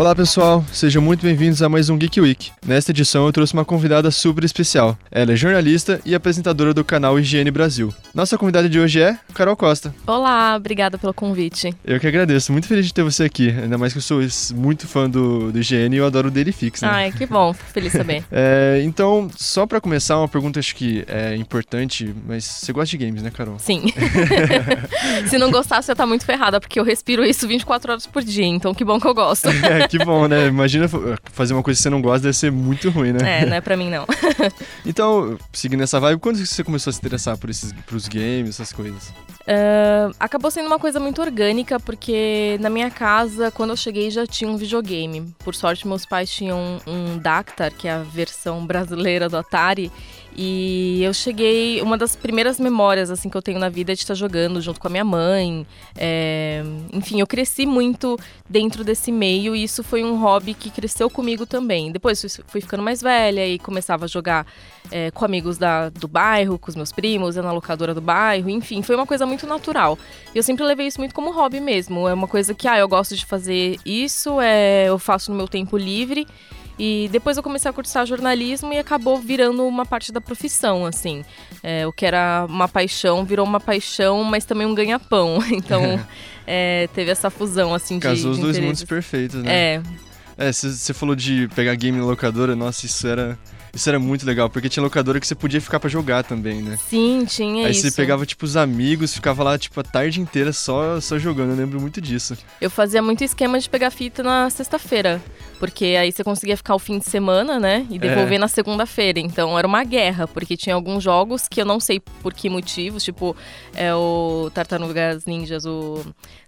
Olá pessoal, sejam muito bem-vindos a mais um Geek Week. Nesta edição eu trouxe uma convidada super especial. Ela é jornalista e apresentadora do canal Higiene Brasil. Nossa convidada de hoje é Carol Costa. Olá, obrigada pelo convite. Eu que agradeço, muito feliz de ter você aqui, ainda mais que eu sou muito fã do, do Higiene e eu adoro o Daily Fix, né? Ai, que bom, feliz saber. é, então, só para começar, uma pergunta acho que é importante, mas você gosta de games, né, Carol? Sim. Se não gostar, você tá muito ferrada, porque eu respiro isso 24 horas por dia, então que bom que eu gosto. Que bom, né? Imagina fazer uma coisa que você não gosta, deve ser muito ruim, né? É, não é pra mim não. então, seguindo essa vibe, quando você começou a se interessar por esses, pros games, essas coisas? Uh, acabou sendo uma coisa muito orgânica, porque na minha casa, quando eu cheguei, já tinha um videogame. Por sorte, meus pais tinham um, um Dactar, que é a versão brasileira do Atari, e eu cheguei, uma das primeiras memórias assim que eu tenho na vida é de estar jogando junto com a minha mãe. É, enfim, eu cresci muito dentro desse meio e isso foi um hobby que cresceu comigo também. Depois fui ficando mais velha e começava a jogar é, com amigos da, do bairro, com os meus primos, na locadora do bairro, enfim, foi uma coisa muito natural. E eu sempre levei isso muito como hobby mesmo. É uma coisa que, ah, eu gosto de fazer isso, é, eu faço no meu tempo livre. E depois eu comecei a cursar jornalismo e acabou virando uma parte da profissão, assim. É, o que era uma paixão virou uma paixão, mas também um ganha-pão. Então é, teve essa fusão, assim, Casou de. Casou os dois mundos perfeitos, né? É. É, você falou de pegar game na locadora, nossa, isso era isso era muito legal, porque tinha locadora que você podia ficar para jogar também, né? Sim, tinha Aí isso. Aí você pegava, tipo, os amigos, ficava lá, tipo, a tarde inteira só, só jogando, eu lembro muito disso. Eu fazia muito esquema de pegar fita na sexta-feira, porque aí você conseguia ficar o fim de semana, né? E devolver é. na segunda-feira. Então era uma guerra, porque tinha alguns jogos que eu não sei por que motivos, tipo, é o Tartarugas Ninjas, o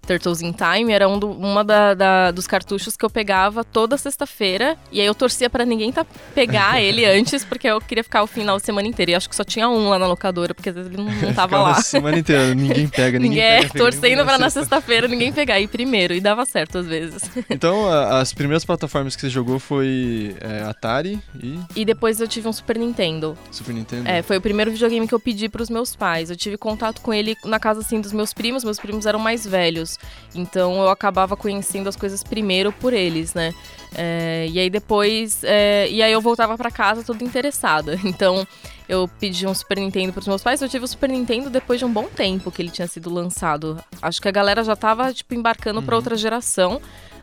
Turtles in Time, era um do, uma da, da, dos cartuchos que eu pegava toda sexta-feira. E aí eu torcia para ninguém tá, pegar ele antes, porque eu queria ficar o final de semana inteiro. E acho que só tinha um lá na locadora, porque às vezes ele não, não tava lá. A semana inteira, ninguém pega, ninguém é, pega. torcendo pra na sexta-feira ninguém pegar. E primeiro, e dava certo às vezes. Então, as primeiras plataformas que você jogou foi é, Atari e. E depois eu tive um Super Nintendo. Super Nintendo? É, foi o primeiro videogame que eu pedi pros meus pais. Eu tive contato com ele na casa assim dos meus primos, meus primos eram mais velhos. Então eu acabava conhecendo as coisas primeiro por eles, né? É, e aí depois. É, e aí eu voltava para casa toda interessada. Então eu pedi um Super Nintendo pros meus pais. Eu tive o Super Nintendo depois de um bom tempo que ele tinha sido lançado. Acho que a galera já tava, tipo, embarcando uhum. para outra geração.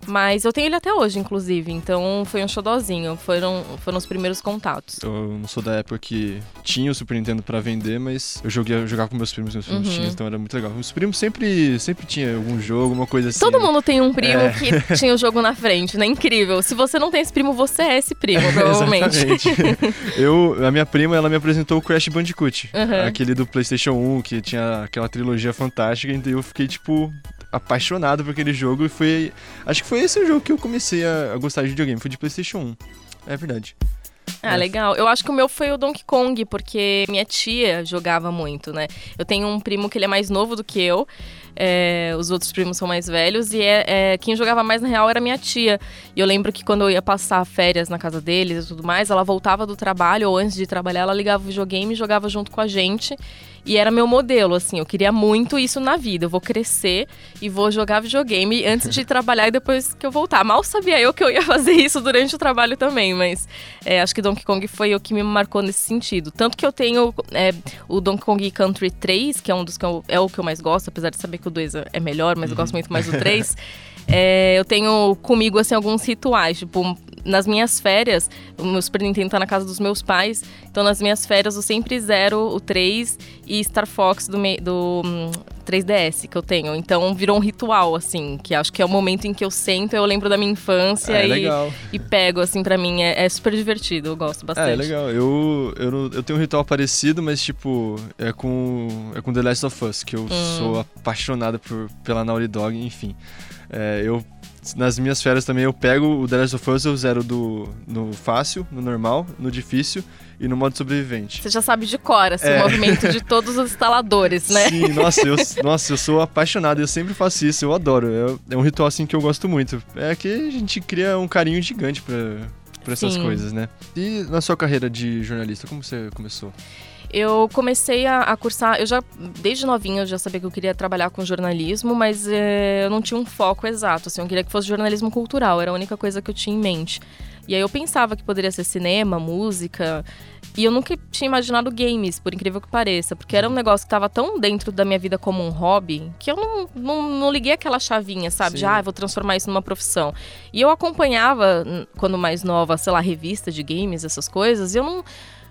Mas eu tenho ele até hoje, inclusive. Então foi um xodózinho. Foram, foram os primeiros contatos. Eu não sou da época que tinha o Super Nintendo pra vender, mas eu joguei, jogava com meus primos, meus primos uhum. tinham, então era muito legal. Os primos sempre, sempre tinha algum jogo, uma coisa assim. Todo mundo tem um primo é. que tinha o jogo na frente, né? Incrível. Se você não tem esse primo, você é esse primo, provavelmente. Eu, a minha prima, ela me apresentou o Crash Bandicoot. Uhum. Aquele do PlayStation 1, que tinha aquela trilogia fantástica, então eu fiquei, tipo, apaixonado por aquele jogo e foi. Acho que foi esse o jogo que eu comecei a, a gostar de videogame, foi de PlayStation 1. É verdade. Ah, legal. Eu acho que o meu foi o Donkey Kong, porque minha tia jogava muito, né? Eu tenho um primo que ele é mais novo do que eu. É, os outros primos são mais velhos e é, é, quem jogava mais na real era minha tia. E eu lembro que quando eu ia passar férias na casa deles e tudo mais, ela voltava do trabalho ou antes de trabalhar, ela ligava o videogame e jogava junto com a gente. E era meu modelo, assim, eu queria muito isso na vida. Eu vou crescer e vou jogar videogame antes de trabalhar e depois que eu voltar. Mal sabia eu que eu ia fazer isso durante o trabalho também, mas é, acho que Donkey Kong foi o que me marcou nesse sentido. Tanto que eu tenho é, o Donkey Kong Country 3, que é um dos que eu, é o que eu mais gosto, apesar de saber que o 2 é melhor, mas eu gosto muito mais do 3. É, eu tenho comigo assim alguns rituais, tipo, nas minhas férias, o meu Super Nintendo tá na casa dos meus pais, então nas minhas férias eu sempre zero o 3 e Star Fox do, do hum, 3DS que eu tenho. Então virou um ritual, assim, que acho que é o momento em que eu sento, eu lembro da minha infância é, e, e, pego, assim, para mim. É, é, super divertido, eu gosto bastante. É, é legal. Eu, eu, eu tenho um ritual parecido, mas, tipo, é com, é com The Last of Us, que eu hum. sou apaixonado por, pela Naughty Dog, enfim. É, eu nas minhas férias também eu pego o The Last of Us, eu zero do, no fácil, no normal, no difícil e no modo sobrevivente. Você já sabe de cor, assim, é. o movimento de todos os instaladores, né? Sim, nossa eu, nossa, eu sou apaixonado, eu sempre faço isso, eu adoro. É, é um ritual assim que eu gosto muito. É que a gente cria um carinho gigante pra, por essas Sim. coisas, né? E na sua carreira de jornalista, como você começou? Eu comecei a, a cursar, eu já, desde novinha, eu já sabia que eu queria trabalhar com jornalismo, mas eh, eu não tinha um foco exato, assim, eu queria que fosse jornalismo cultural, era a única coisa que eu tinha em mente. E aí eu pensava que poderia ser cinema, música, e eu nunca tinha imaginado games, por incrível que pareça, porque era um negócio que estava tão dentro da minha vida como um hobby, que eu não, não, não liguei aquela chavinha, sabe? De, Sim. ah, eu vou transformar isso numa profissão. E eu acompanhava, quando mais nova, sei lá, revista de games, essas coisas, e eu não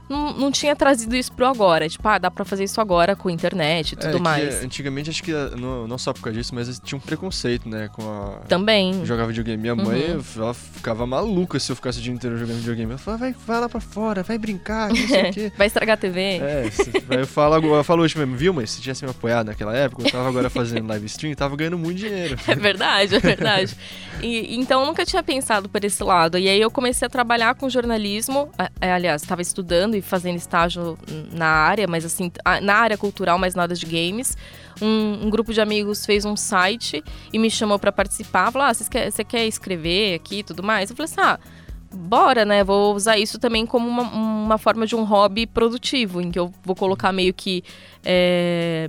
não, não tinha trazido isso pro agora. Tipo, ah, dá pra fazer isso agora com internet e tudo É, que mais. antigamente, acho que ah, não, não só por causa disso, mas tinha um preconceito, né? Com a. Também. Jogar videogame. Minha mãe, Uhum. ela ficava maluca se eu ficasse o dia inteiro jogando videogame. Ela falava, vai, vai lá pra fora, vai brincar, não sei o quê. Vai estragar a TV. É, se- eu falo eu falo hoje mesmo, viu, mas se tivesse me apoiado naquela época, eu tava agora fazendo live stream, tava ganhando muito dinheiro. É verdade, é verdade. E, então eu nunca tinha pensado por esse lado. E aí eu comecei a trabalhar com jornalismo. é, aliás, estava estudando e fazendo estágio na área, mas assim, na área cultural, mas nada de games. Um, um grupo de amigos fez um site e me chamou para participar. Falou: ah, você quer, quer escrever aqui e tudo mais? Eu falei assim: ah. Bora, né? Vou usar isso também como uma, uma forma de um hobby produtivo, em que eu vou colocar meio que é,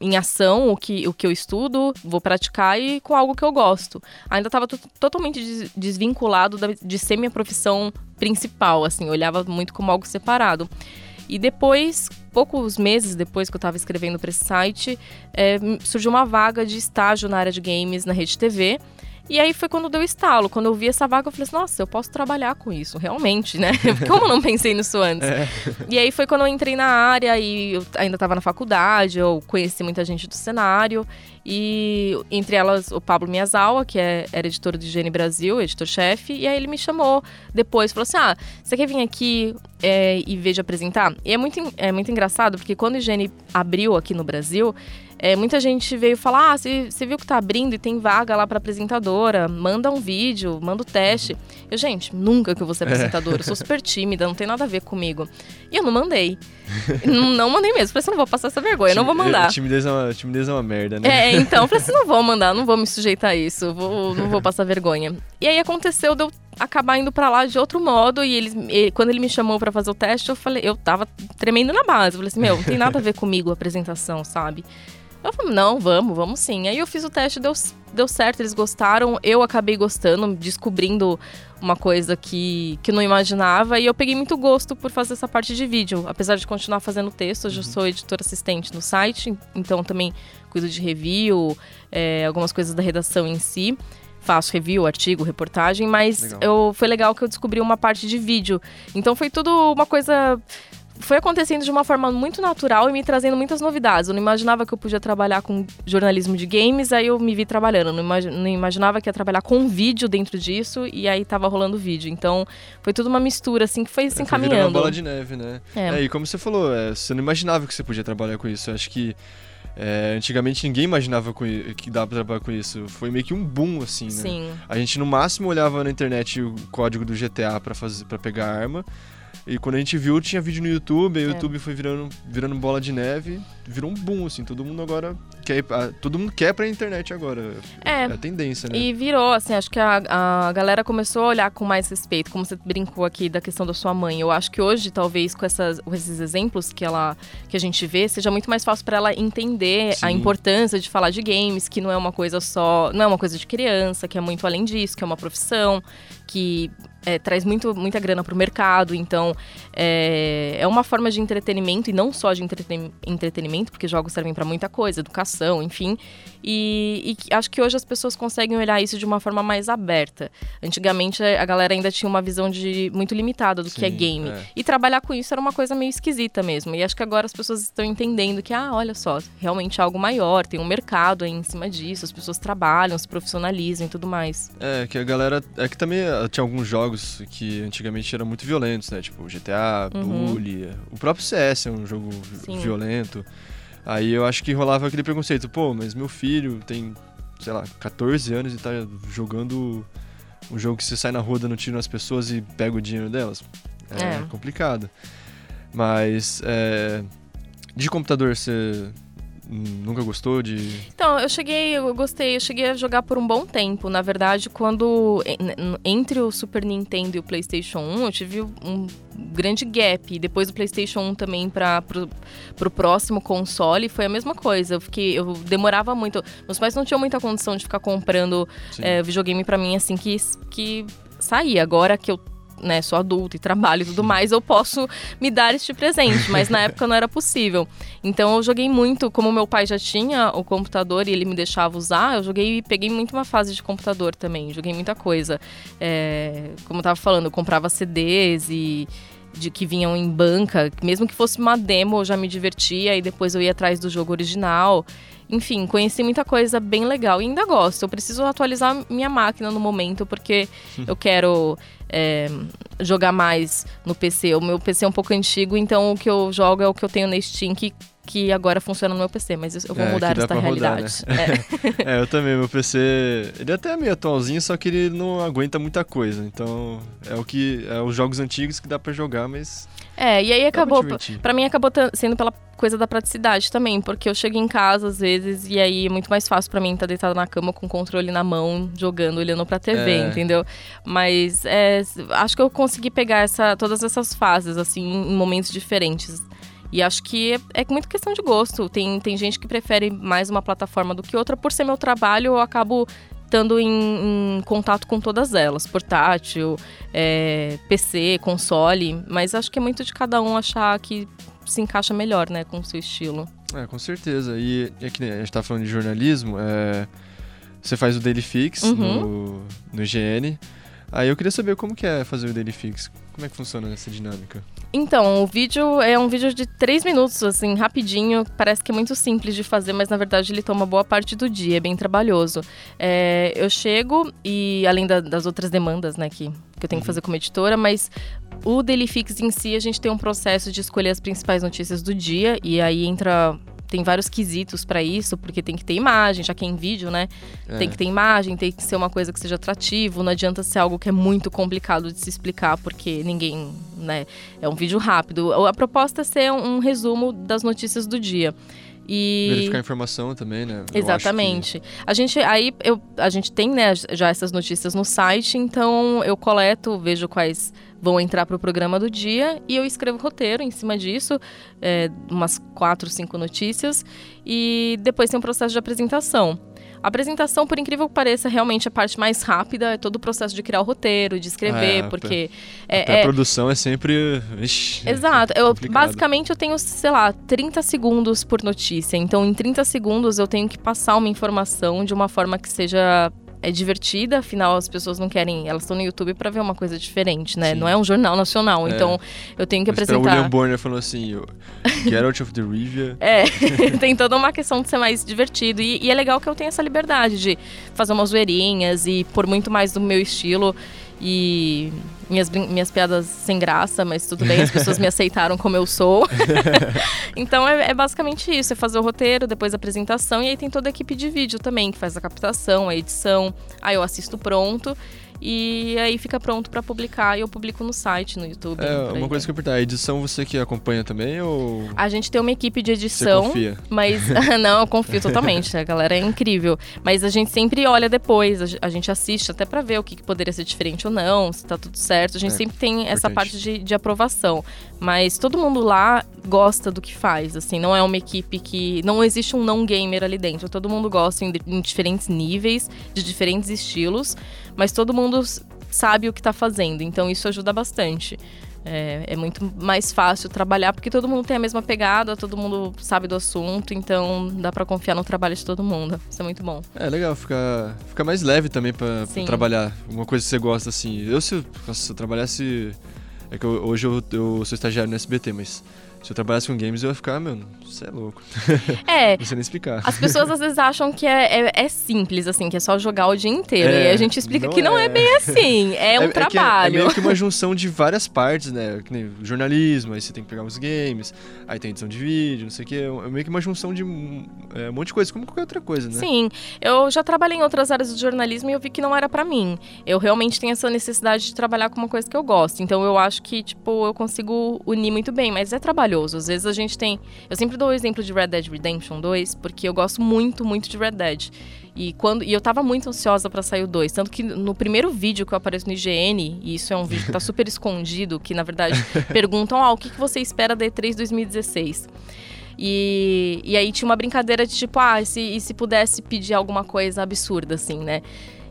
em ação o que, o que eu estudo, vou praticar e com algo que eu gosto. Ainda estava totalmente des- desvinculado da- de ser minha profissão principal, assim, olhava muito como algo separado. E depois, poucos meses depois que eu estava escrevendo para esse site, é, surgiu uma vaga de estágio na área de games na Rede TV. E aí foi quando deu estalo. Quando eu vi essa vaga, eu falei assim, nossa, eu posso trabalhar com isso, realmente, né? Como eu não pensei nisso antes? É. E aí foi quando eu entrei na área e eu ainda estava na faculdade, eu conheci muita gente do cenário. E entre elas o Pablo Miyazawa, que é, era editor do Higiene Brasil, editor-chefe, e aí ele me chamou depois, falou assim: Ah, você quer vir aqui é, e de apresentar? E é muito, é muito engraçado, porque quando o Higiene abriu aqui no Brasil, é, muita gente veio falar: Ah, você você viu que tá abrindo e tem vaga lá para apresentadora, manda um vídeo, manda o teste. Eu, gente, nunca que eu vou ser apresentadora, eu sou super tímida, não tem nada a ver comigo. E eu não mandei. Não, não mandei mesmo, falei assim: não vou passar essa vergonha, eu não vou mandar. Timidez é uma, timidez é uma merda, né? É, então, eu falei assim, não vou mandar, não vou me sujeitar a isso, vou, não vou passar vergonha. E aí aconteceu de eu acabar indo pra lá de outro modo, e eles, e quando ele me chamou pra fazer o teste, eu falei, eu tava tremendo na base, eu falei assim, meu, não tem nada a ver comigo a apresentação, sabe? Eu falei, não, vamos, vamos sim. Aí eu fiz o teste, deu, deu certo, eles gostaram, eu acabei gostando, descobrindo uma coisa que, que não imaginava, e eu peguei muito gosto por fazer essa parte de vídeo. Apesar de continuar fazendo texto, eu já sou editora assistente no site, então também cuido de review, é, algumas coisas da redação em si. Faço review, artigo, reportagem, mas Legal. eu, foi legal que eu descobri uma parte de vídeo. Então foi tudo uma coisa foi acontecendo de uma forma muito natural e me trazendo muitas novidades. Eu não imaginava que eu podia trabalhar com jornalismo de games, aí eu me vi trabalhando. Não, imagi- não imaginava que ia trabalhar com vídeo dentro disso, e aí tava rolando vídeo. Então, foi tudo uma mistura, assim, que foi se É, foi virando encaminhando. uma bola de neve, né? É. É, e como você falou, é, você não imaginava que você podia trabalhar com isso. Eu acho que é, antigamente ninguém imaginava que dava pra trabalhar com isso. Foi meio que um boom, assim, né? Sim. A gente no máximo olhava na internet o código do GTA pra, fazer, pra pegar arma. E quando a gente viu, tinha vídeo no YouTube, aí o É. YouTube foi virando, virando bola de neve, virou um boom, assim, todo mundo agora quer todo mundo quer pra internet agora. É. a tendência, né? E virou, assim, acho que a, a galera começou a olhar com mais respeito, como você brincou aqui da questão da sua mãe. Eu acho que hoje, talvez, com, essas, com esses exemplos que, ela, que a gente vê, seja muito mais fácil para ela entender a Sim. importância de falar de games, que não é uma coisa só, não é uma coisa de criança, que é muito além disso, que é uma profissão, que é, traz muito, muita grana pro mercado. Então, é, é uma forma de entretenimento, e não só de entreten- entretenimento, porque jogos servem para muita coisa, educação, enfim. E, e acho que hoje as pessoas conseguem olhar isso de uma forma mais aberta. Antigamente a galera ainda tinha uma visão de muito limitada do que é Sim, game. é. E trabalhar com isso era uma coisa meio esquisita mesmo. E acho que agora as pessoas estão entendendo que, ah, olha só, realmente é algo maior, tem um mercado aí em cima disso, as pessoas trabalham, se profissionalizam e tudo mais. É, que a galera. É que também ah, tinha alguns jogos que antigamente eram muito violentos, né? Tipo GTA, Uhum. Bully. O próprio CS é um jogo Sim. violento. Aí eu acho que rolava aquele preconceito, pô, mas meu filho tem, sei lá, 14 anos e tá jogando um jogo que você sai na rua dando tiro nas pessoas e pega o dinheiro delas. É, É. complicado. Mas é, de computador você nunca gostou de. Então, eu cheguei, eu gostei, eu cheguei a jogar por um bom tempo. Na verdade, quando. Entre o Super Nintendo e o PlayStation 1, eu tive um grande gap. Depois do PlayStation 1 também para pro, pro próximo console, foi a mesma coisa. Eu fiquei. Eu demorava muito. Meus pais não tinham muita condição de ficar comprando é, videogame para mim assim que, que saía. Agora que eu né, sou adulta e trabalho e tudo mais, eu posso me dar este presente, mas na época não era possível. Então eu joguei muito, como meu pai já tinha o computador e ele me deixava usar, eu joguei peguei muito uma fase de computador também, joguei muita coisa. É, como eu tava falando, eu comprava CDs e de que vinham em banca, mesmo que fosse uma demo, eu já me divertia e depois eu ia atrás do jogo original. Enfim, conheci muita coisa bem legal e ainda gosto. Eu preciso atualizar minha máquina no momento porque eu quero é, jogar mais no PC. O meu PC é um pouco antigo, então o que eu jogo é o que eu tenho na Steam que que agora funciona no meu PC, mas eu vou é, mudar essa realidade. Rodar, né? é. é. eu também, meu PC, ele até é meio atualzinho, só que ele não aguenta muita coisa. Então, é o que é os jogos antigos que dá para jogar, mas É, e aí acabou, para mim acabou sendo pela coisa da praticidade também, porque eu chego em casa às vezes e aí é muito mais fácil para mim estar tá deitada na cama com o controle na mão, jogando, olhando pra TV, é. entendeu? Mas é, acho que eu consegui pegar essa, todas essas fases, assim, em momentos diferentes. E acho que é, é muito questão de gosto. Tem, tem gente que prefere mais uma plataforma do que outra. Por ser meu trabalho, eu acabo estando em, em, contato com todas elas, portátil, é, PC, console, mas acho que é muito de cada um achar que se encaixa melhor, né, com o seu estilo. É, com certeza. E é que a gente tá falando de jornalismo, é, você faz o Daily Fix uhum. no, no IGN. Aí eu queria saber como que é fazer o Daily Fix. Como é que funciona essa dinâmica? Então, o vídeo é um vídeo de três minutos, assim, rapidinho. Parece que é muito simples de fazer, mas na verdade ele toma boa parte do dia, é bem trabalhoso. É, eu chego e, além da, das outras demandas, né, que, que eu tenho que uhum. fazer como editora, mas o Daily Fix em si, a gente tem um processo de escolher as principais notícias do dia, e aí entra tem vários quesitos para isso, porque tem que ter imagem, já que é em vídeo, né? É. Tem que ter imagem, tem que ser uma coisa que seja atrativo, não adianta ser algo que é muito complicado de se explicar, porque ninguém, né? É um vídeo rápido. A proposta é ser um, um resumo das notícias do dia. E... Verificar informação também, né? Eu Exatamente. Que... A gente aí eu, a gente tem né, já essas notícias no site, então eu coleto, vejo quais vão entrar para o programa do dia e eu escrevo roteiro em cima disso, é, umas quatro, cinco notícias, e depois tem um processo de apresentação. A apresentação, por incrível que pareça, realmente é a parte mais rápida, é todo o processo de criar o roteiro, de escrever, é, porque. É, é, a produção é sempre. Ixi, Exato. Eu, basicamente, eu tenho, sei lá, 30 segundos por notícia. Então, em 30 segundos, eu tenho que passar uma informação de uma forma que seja é divertida, afinal as pessoas não querem, elas estão no YouTube para ver uma coisa diferente, né? Sim. Não é um jornal nacional, é. então eu tenho que Mas apresentar. O William Bonner falou assim, Geralt of the Rivia. É, tem toda uma questão de ser mais divertido e, e é legal que eu tenho essa liberdade de fazer umas zoeirinhas e por muito mais do meu estilo e minhas, minhas piadas sem graça, mas tudo bem, as pessoas me aceitaram como eu sou. então é, é, basicamente isso: é fazer o roteiro, depois a apresentação, e aí tem toda a equipe de vídeo também, que faz a captação, a edição. Aí eu assisto pronto. E aí fica pronto para publicar e eu publico no site, no YouTube. É, uma coisa que eu perguntar, a edição você que acompanha também ou A gente tem uma equipe de edição, você confia? mas não, eu confio totalmente, a galera é incrível, mas a gente sempre olha depois, a gente assiste até para ver o que, poderia ser diferente ou não, se tá tudo certo. A gente é, sempre tem importante. essa parte de, de aprovação, mas todo mundo lá gosta do que faz, assim, não é uma equipe que não existe um não gamer ali dentro, todo mundo gosta em, em diferentes níveis, de diferentes estilos mas todo mundo sabe o que está fazendo, então isso ajuda bastante. É, é, muito mais fácil trabalhar porque todo mundo tem a mesma pegada, todo mundo sabe do assunto, então dá para confiar no trabalho de todo mundo. Isso é muito bom. É legal, fica, fica mais leve também para trabalhar. Uma coisa que você gosta, assim. Eu, se, se eu trabalhasse. É que eu, hoje eu, eu sou estagiário no SBT, mas se eu trabalhasse com games, eu ia ficar, meu, você é louco. É. Não sei nem explicar. As pessoas às vezes acham que é, é, é simples, assim, que é só jogar o dia inteiro. É, e a gente explica não que não é. é. bem assim. É, é um trabalho. É, meio que uma junção de várias partes, né? Que jornalismo, aí você tem que pegar os games, aí tem edição de vídeo, não sei o quê. É meio que uma junção de um monte de coisa, como qualquer outra coisa, né? Sim. Eu já trabalhei em outras áreas do jornalismo e eu vi que não era para mim. Eu realmente tenho essa necessidade de trabalhar com uma coisa que eu gosto. Então eu acho que, tipo, eu consigo unir muito bem, mas é trabalhoso maravilhoso. Às vezes a gente tem. Eu sempre dou o exemplo de Red Dead Redemption 2, porque eu gosto muito, muito de Red Dead. E, quando, e eu tava muito ansiosa para sair o 2. Tanto que no primeiro vídeo que eu apareço no IGN, e isso é um vídeo que tá super escondido, que na verdade perguntam: ah, o que, que você espera da E3 2016? E, e aí tinha uma brincadeira de tipo, ah, se, e se pudesse pedir alguma coisa absurda, assim, né?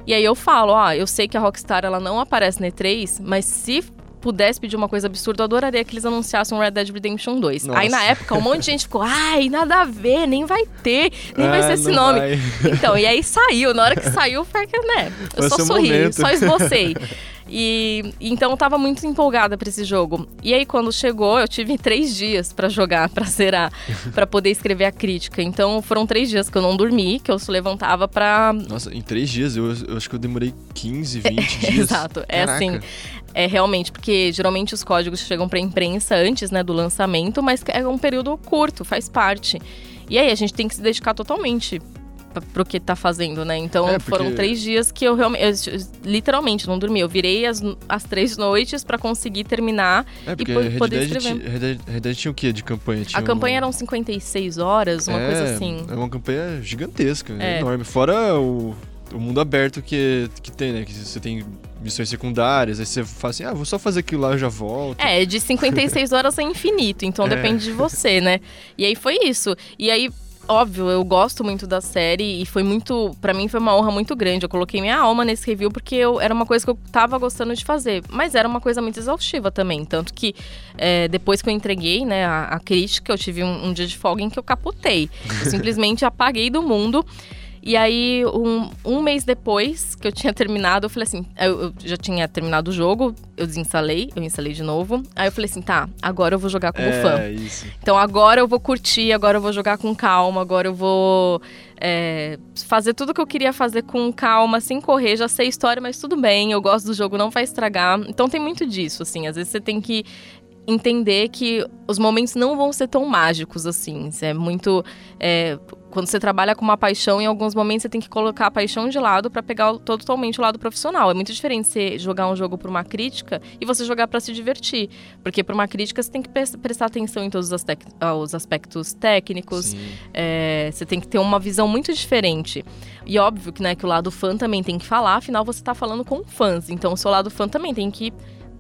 E aí eu falo, ó, ah, eu sei que a Rockstar ela não aparece na E3, mas se pudesse pedir uma coisa absurda, eu adoraria que eles anunciassem Red Dead Redemption 2. Nossa. Aí na época um monte de gente ficou, ai, nada a ver, nem vai ter, nem vai ser esse nome. Vai. Então, e aí saiu, na hora que saiu, foi que, né, eu só sorri, momento. só esbocei. E então eu tava muito empolgada para esse jogo. E aí quando chegou, eu tive três dias para jogar, para zerar, para poder escrever a crítica. Então foram três dias que eu não dormi, que eu se levantava para Nossa, em três dias eu, eu, acho que eu demorei 15, 20 dias. Exato, é Caraca. assim. É realmente, porque geralmente os códigos chegam para imprensa antes, né, do lançamento, mas é um período curto, faz parte. E aí a gente tem que se dedicar totalmente pro que tá fazendo, né? Então é, porque... foram três dias que eu realmente. Eu, literalmente não dormi. Eu virei as, as três noites para conseguir terminar é, e Red poder Dead escrever. Red Dead, Red Dead tinha o quê de campanha? Tinha a um... campanha eram 56 horas, uma é, coisa assim. É uma campanha gigantesca, é. enorme. Fora o, o mundo aberto que, que tem, né? Que você tem missões secundárias, aí você fala assim, ah, vou só fazer aquilo lá e já volto. É, de 56 horas é infinito, então é. depende de você, né? E aí foi isso. E aí óbvio, eu gosto muito da série e foi muito, para mim foi uma honra muito grande. Eu coloquei minha alma nesse review porque eu, era uma coisa que eu tava gostando de fazer, mas era uma coisa muito exaustiva também, tanto que é, depois que eu entreguei, né, a, a crítica, eu tive um, um, dia de folga em que eu capotei. Eu simplesmente apaguei do mundo. E aí, um, um mês depois que eu tinha terminado, eu falei assim: eu, eu, já tinha terminado o jogo, eu desinstalei, eu instalei de novo. Aí eu falei assim: tá, agora eu vou jogar como é, fã. Isso. Então agora eu vou curtir, agora eu vou jogar com calma, agora eu vou é, fazer tudo que eu queria fazer com calma, sem correr. Já sei a história, mas tudo bem, eu gosto do jogo, não vai estragar. Então tem muito disso, assim. Às vezes você tem que entender que os momentos não vão ser tão mágicos assim. É muito. É, quando você trabalha com uma paixão, em alguns momentos você tem que colocar a paixão de lado para pegar totalmente o lado profissional. É muito diferente você jogar um jogo por uma crítica e você jogar para se divertir. Porque por uma crítica você tem que prestar atenção em todos os, os aspectos técnicos, é, você tem que ter uma visão muito diferente. E óbvio que, né, que o lado fã também tem que falar, afinal você está falando com fãs. Então o seu lado fã também tem que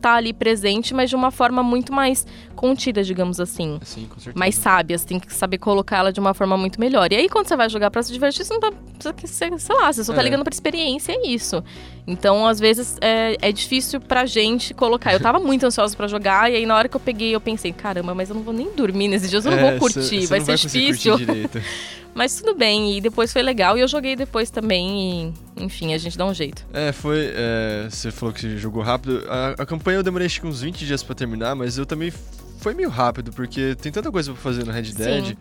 tá ali presente, mas de uma forma muito mais contida, digamos assim. Sim, com certeza. Mais sábia, você tem que saber colocar ela de uma forma muito melhor. E aí, quando você vai jogar pra se divertir, você não tá. Sei lá, você só tá é. ligando pra experiência, é isso. Então, às vezes, é, é difícil pra gente colocar. Eu tava muito ansiosa pra jogar, e aí na hora que eu peguei, eu pensei, caramba, mas eu não vou nem dormir nesses dias, eu não é, vou curtir, cê, cê vai ser vai difícil. Mas tudo bem, e depois foi legal. E eu joguei depois também, e, enfim, a gente dá um jeito. É, foi. É, você falou que você jogou rápido. A, a campanha eu demorei acho que uns 20 dias para terminar, mas eu também foi meio rápido, porque tem tanta coisa pra fazer no Red Dead. Sim.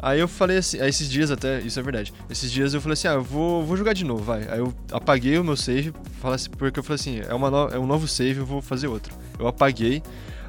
Aí eu falei assim, aí esses dias até, isso é verdade. Esses dias eu falei assim, ah, eu vou, vou jogar de novo, vai. Aí eu apaguei o meu save, assim, porque eu falei assim, é, uma no, é um novo save, eu vou fazer outro. Eu apaguei.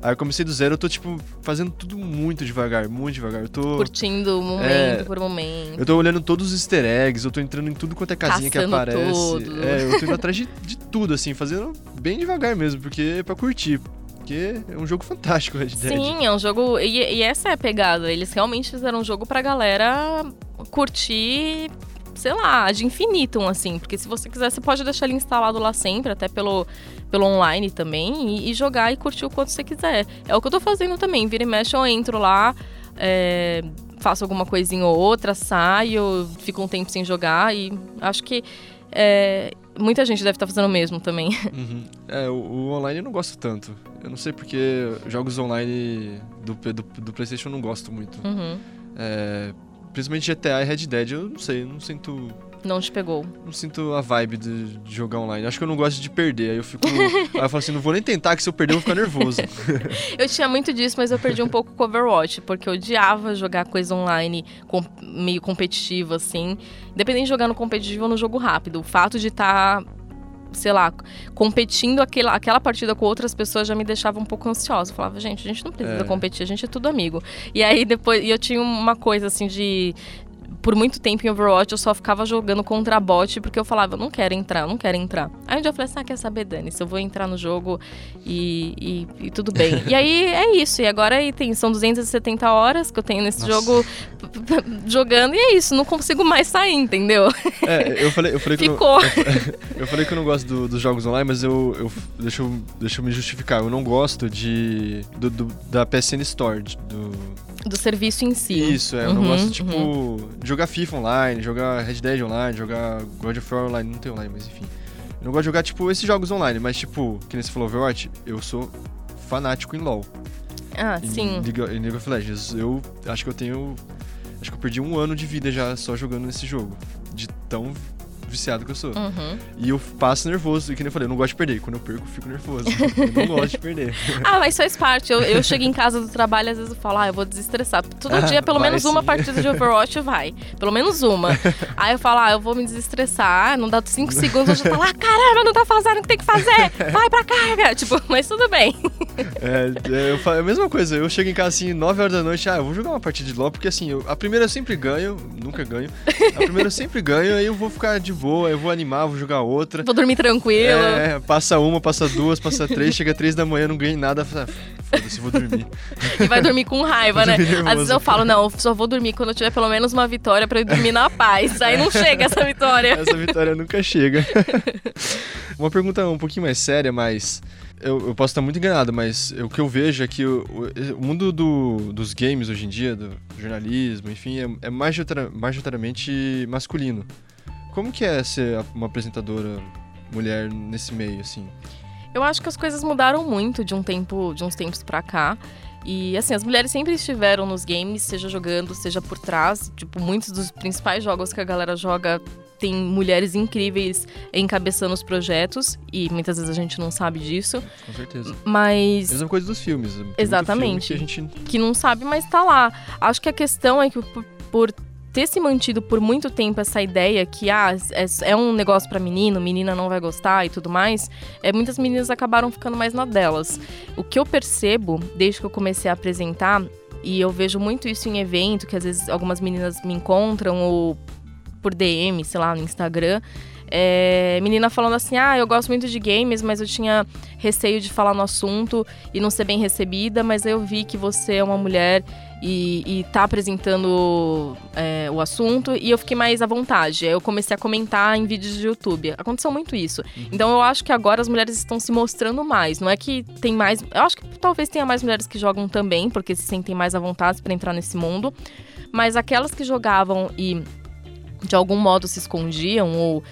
Aí eu comecei do zero, eu tô, tipo, fazendo tudo muito devagar, muito devagar. Eu tô. Curtindo momento é, por momento. Eu tô olhando todos os easter eggs, eu tô entrando em tudo quanto é casinha Caçando que aparece. Tudo. É, eu tô indo atrás de, de tudo, assim, fazendo bem devagar mesmo, porque é pra curtir. Porque é um jogo fantástico, Red Dead. Sim, é um jogo. E, e essa é a pegada. Eles realmente fizeram um jogo pra galera curtir sei lá, de infinito, assim. Porque se você quiser, você pode deixar ele instalado lá sempre, até pelo, pelo online também, e, e jogar e curtir o quanto você quiser. É o que eu tô fazendo também. Vira e mexe, eu entro lá, é, faço alguma coisinha ou outra, saio, fico um tempo sem jogar e acho que. É, muita gente deve estar tá fazendo o mesmo também. Uhum. É, o, o, online eu não gosto tanto. Eu não sei porque jogos online do, do, do PlayStation eu não gosto muito. Uhum. É, Principalmente GTA e Red Dead, eu não sei, não sinto. Não te pegou. Não sinto a vibe de, de jogar online. Acho que eu não gosto de perder. Aí eu fico. aí eu falo assim, não vou nem tentar, que se eu perder eu vou ficar nervoso. eu tinha muito disso, mas eu perdi um pouco com Overwatch, porque eu odiava jogar coisa online com, meio competitiva, assim. Independente de jogar no competitivo ou no jogo rápido. O fato de estar. Tá sei lá, competindo aquela, aquela partida com outras pessoas já me deixava um pouco ansiosa. Eu falava, gente, a gente não precisa é. competir, a gente é tudo amigo. E aí depois, e eu tinha uma coisa assim de por muito tempo em Overwatch eu só ficava jogando contra bot porque eu falava, eu não quero entrar, eu não quero entrar. Aí um dia eu falei assim, ah, quer saber, Dani, se eu vou entrar no jogo e, e, e tudo bem. e aí é isso, e agora aí tem, são 270 horas que eu tenho nesse Nossa. jogo jogando e é isso, não consigo mais sair, entendeu? É, eu falei, eu falei que Ficou. Eu, eu, eu, falei que eu não gosto do, dos jogos online, mas eu, eu deixa, eu deixa eu me justificar, eu não gosto de do, do da PSN Store, do do serviço em si. Isso, é. Eu não gosto, tipo, uhum. Jogar FIFA online, jogar Red Dead online, jogar God of War online. Não tem online, mas enfim. Eu não gosto de jogar, tipo, esses jogos online, mas, tipo, que nem você falou Overwatch, eu sou fanático em LoL. Ah, em, sim. League, em League of Legends. Eu acho que eu tenho. Acho que eu perdi um ano de vida já só jogando nesse jogo. De tão viciado que eu sou. Uhum. E eu passo nervoso, e que nem eu falei, eu não gosto de perder. Quando eu perco, eu fico nervoso. eu não gosto de perder. ah, mas faz parte. Eu, eu chego em casa do trabalho, às vezes eu falo, ah, eu vou desestressar. Todo ah, dia, pelo menos sim. uma partida de Overwatch vai. Pelo menos uma. Aí eu falo, ah, eu vou me desestressar. Não dá cinco segundos, eu já falo, ah, caramba, não tá fazendo o que tem que fazer. Vai pra carga. Tipo, mas tudo bem. é, é, eu falo, é a mesma coisa. Eu chego em casa assim, 9 horas da noite, ah, eu vou jogar uma partida de LoL, porque assim, eu, a primeira eu sempre ganho, nunca ganho. A primeira eu sempre ganho, aí eu vou ficar de boa, eu vou animar, vou jogar outra. Vou dormir tranquilo. É, passa uma, passa duas, passa três, chega três da manhã, não ganhei nada. Foda-se, vou dormir. E vai dormir com raiva, né? Às vezes eu falo, não, eu só vou dormir quando eu tiver pelo menos uma vitória pra eu dormir na paz. Aí não chega essa vitória. Essa vitória nunca chega. uma pergunta um pouquinho mais séria, mas eu, eu, posso estar muito enganado, mas o que eu vejo é que o, o mundo do, dos games hoje em dia, do jornalismo, enfim, é, é majoritariamente masculino. Como que é ser uma apresentadora mulher nesse meio, assim? Eu acho que as coisas mudaram muito de um tempo, de uns tempos para cá. E assim, as mulheres sempre estiveram nos games, seja jogando, seja por trás. Tipo, muitos dos principais jogos que a galera joga tem mulheres incríveis encabeçando os projetos e muitas vezes a gente não sabe disso. Com certeza. Mas mesma coisa dos filmes. Exatamente. Filme que, a gente... que não sabe, mas tá lá. Acho que a questão é que por ter se mantido por muito tempo essa ideia que ah, é, é um negócio para menino, menina não vai gostar e tudo mais, é, muitas meninas acabaram ficando mais na delas. O que eu percebo desde que eu comecei a apresentar, e eu vejo muito isso em evento, que às vezes algumas meninas me encontram ou por DM, sei lá, no Instagram, é, menina falando assim: ah, eu gosto muito de games, mas eu tinha receio de falar no assunto e não ser bem recebida, mas eu vi que você é uma mulher e, e tá apresentando é, o assunto e eu fiquei mais à vontade. Eu comecei a comentar em vídeos de YouTube. Aconteceu muito isso. Uhum. Então eu acho que agora as mulheres estão se mostrando mais. Não é que tem mais. Eu acho que talvez tenha mais mulheres que jogam também, porque se sentem mais à vontade para entrar nesse mundo. Mas aquelas que jogavam e de algum modo se escondiam ou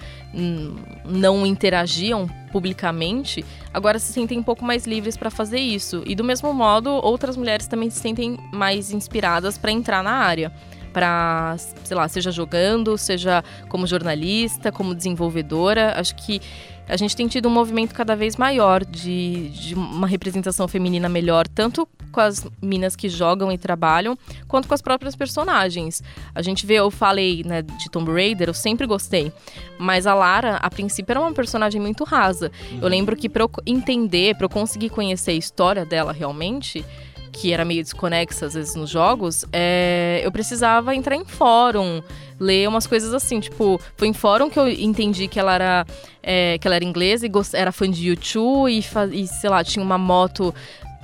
não interagiam publicamente, agora se sentem um pouco mais livres para fazer isso. E do mesmo modo, outras mulheres também se sentem mais inspiradas para entrar na área. Para, sei lá, seja jogando, seja como jornalista, como desenvolvedora. Acho que a gente tem tido um movimento cada vez maior de, de uma representação feminina melhor, tanto com as minas que jogam e trabalham, quanto com as próprias personagens. A gente vê, eu falei né, de Tomb Raider, eu sempre gostei, mas a Lara, a princípio, era uma personagem muito rasa. Uhum. Eu lembro que para eu entender, para eu conseguir conhecer a história dela realmente, que era meio desconexa às vezes nos jogos, é, eu precisava entrar em fórum, ler umas coisas assim. Tipo, foi em fórum que eu entendi que ela era, é, que ela era inglesa e era fã de YouTube e, e, sei lá, tinha uma moto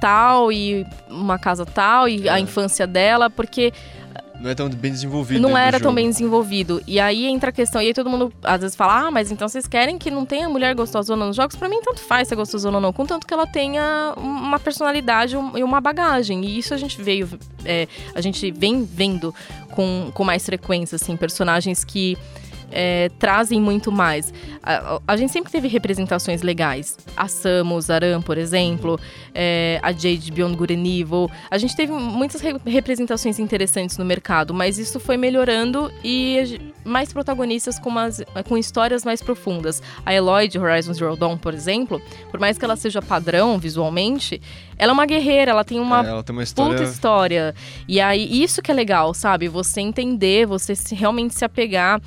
tal e uma casa tal e é. a infância dela, porque não é tão bem desenvolvido. Não era tão bem desenvolvido. E aí entra a questão, e aí todo mundo às vezes fala: "Ah, mas então vocês querem que não tenha mulher gostosona nos jogos?" Para mim tanto faz se é gostosona ou não, contanto que ela tenha uma personalidade e uma bagagem. E isso a gente veio é, a gente vem vendo com, com mais frequência assim, personagens que é, trazem muito mais. A, a, gente sempre teve representações legais. A Samus Aran, por exemplo, é, a Jade Beyond Good and Evil. A gente teve muitas re representações interessantes no mercado, mas isso foi melhorando e mais protagonistas com, umas, com histórias mais profundas. A Eloy de Horizon Zero Dawn, por exemplo, por mais que ela seja padrão visualmente, ela é uma guerreira, ela tem uma, é, ela tem uma história... puta história. E aí, isso que é legal, sabe? Você entender, você se, realmente se apegar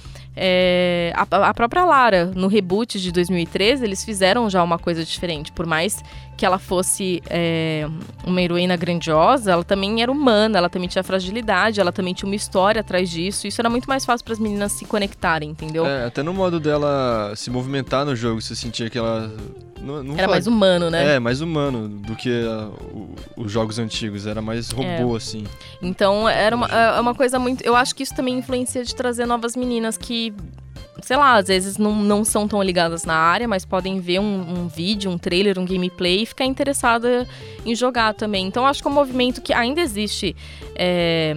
é, a, a, própria Lara, no reboot de 2013, eles fizeram já uma coisa diferente. Por mais que ela fosse é, uma heroína grandiosa, ela também era humana, ela também tinha fragilidade, ela também tinha uma história atrás disso. Isso era muito mais fácil para as meninas se conectarem, entendeu? É, até no modo dela se movimentar no jogo, você sentia que ela. Não, não era fala... mais humano, né? É, mais humano do que uh, o, os jogos antigos. Era mais robô, é. assim. Então, era uma, é uma coisa muito. Eu acho que isso também influencia de trazer novas meninas que sei lá, às vezes não, não são tão ligadas na área, mas podem ver um, um, vídeo, um trailer, um gameplay e ficar interessada em jogar também. Então acho que é um movimento que ainda existe é,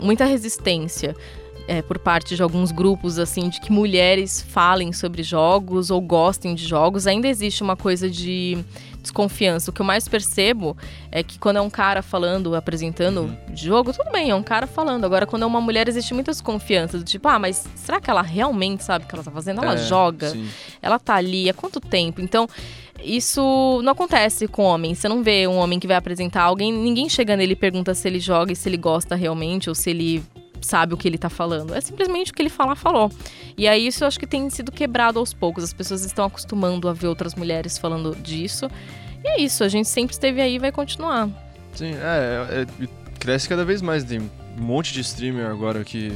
muita resistência. É, por parte de alguns grupos, assim, de que mulheres falem sobre jogos ou gostem de jogos, ainda existe uma coisa de desconfiança. O que eu mais percebo é que quando é um cara falando, apresentando uhum. jogo, tudo bem, é um cara falando. Agora, quando é uma mulher, existe muita desconfiança. Do tipo, ah, mas será que ela realmente sabe o que ela tá fazendo? Ela é, joga, sim. ela tá ali, há quanto tempo? Então, isso não acontece com homem. Você não vê um homem que vai apresentar alguém, ninguém chega nele e pergunta se ele joga e se ele gosta realmente, ou se ele sabe o que ele tá falando. É simplesmente o que ele falar, falou. E aí isso eu acho que tem sido quebrado aos poucos. As pessoas estão acostumando a ver outras mulheres falando disso. E é isso, a gente sempre esteve aí e vai continuar. Sim, é, é, é, cresce cada vez mais. Tem um monte de streamer agora que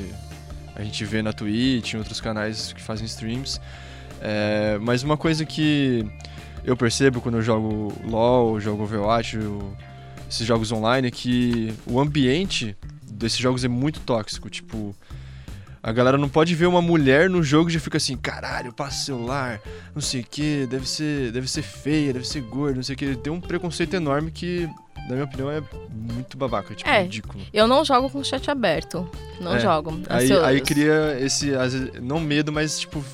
a gente vê na Twitch, em outros canais que fazem streams. É, mas uma coisa que eu percebo quando eu jogo LoL, jogo Overwatch, esses jogos online, é que o ambiente desses jogos é muito tóxico. Tipo, a galera não pode ver uma mulher no jogo e já fica assim, caralho, passa celular, não sei o que, deve ser, deve ser feia, deve ser gorda, não sei o que. Tem um preconceito enorme que, na minha opinião, é muito babaca, tipo, é, ridículo. Eu não jogo com chat aberto. Não é. jogo. Aí, aí cria esse, não medo, mas tipo,